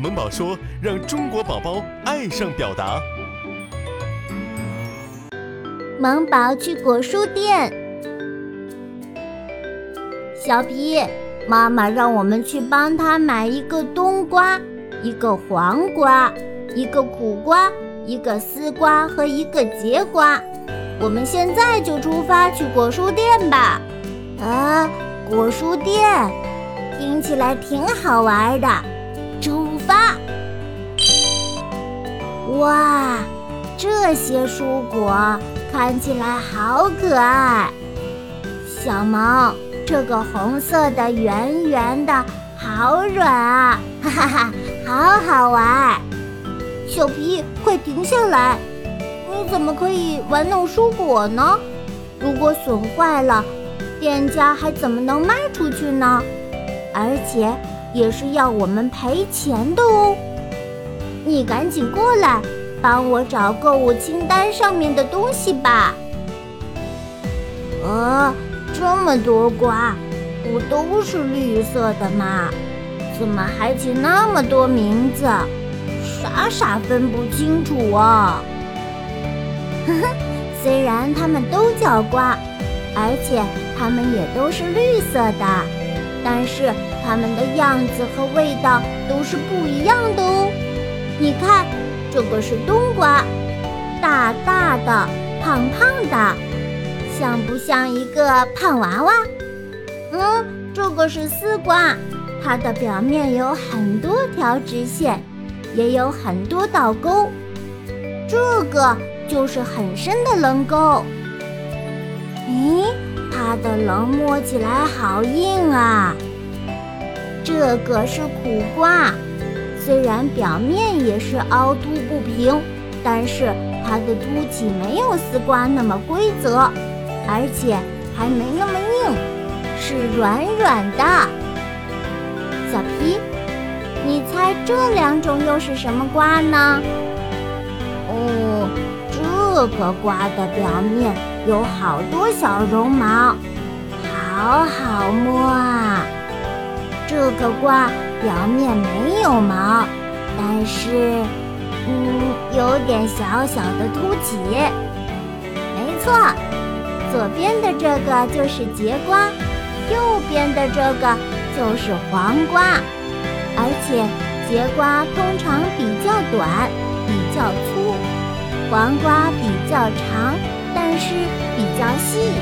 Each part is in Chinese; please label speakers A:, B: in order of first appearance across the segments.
A: 萌宝说：“让中国宝宝爱上表达。”
B: 萌宝去果蔬店。小皮，妈妈让我们去帮她买一个冬瓜、一个黄瓜、一个苦瓜、一个丝瓜和一个节瓜。我们现在就出发去果蔬店吧。啊，果蔬店听起来挺好玩的。出发！哇，这些蔬果看起来好可爱。小萌。这个红色的圆圆的，好软啊！哈哈哈，好好玩。小皮，快停下来！你怎么可以玩弄蔬果呢？如果损坏了，店家还怎么能卖出去呢？而且也是要我们赔钱的哦。你赶紧过来，帮我找购物清单上面的东西吧。呃。这么多瓜，不都是绿色的吗？怎么还起那么多名字？傻傻分不清楚啊！呵呵，虽然它们都叫瓜，而且它们也都是绿色的，但是它们的样子和味道都是不一样的哦。你看，这个是冬瓜，大大的，胖胖的。像不像一个胖娃娃？嗯，这个是丝瓜，它的表面有很多条直线，也有很多倒钩。这个就是很深的棱沟。咦，它的棱摸起来好硬啊！这个是苦瓜，虽然表面也是凹凸不平，但是它的凸起没有丝瓜那么规则。而且还没那么硬，是软软的。小皮，你猜这两种又是什么瓜呢？哦，这个瓜的表面有好多小绒毛，好好摸啊。这个瓜表面没有毛，但是，嗯，有点小小的凸起。没错。左边的这个就是节瓜，右边的这个就是黄瓜，而且节瓜通常比较短、比较粗，黄瓜比较长，但是比较细。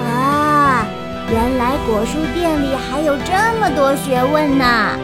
B: 啊，原来果蔬店里还有这么多学问呢！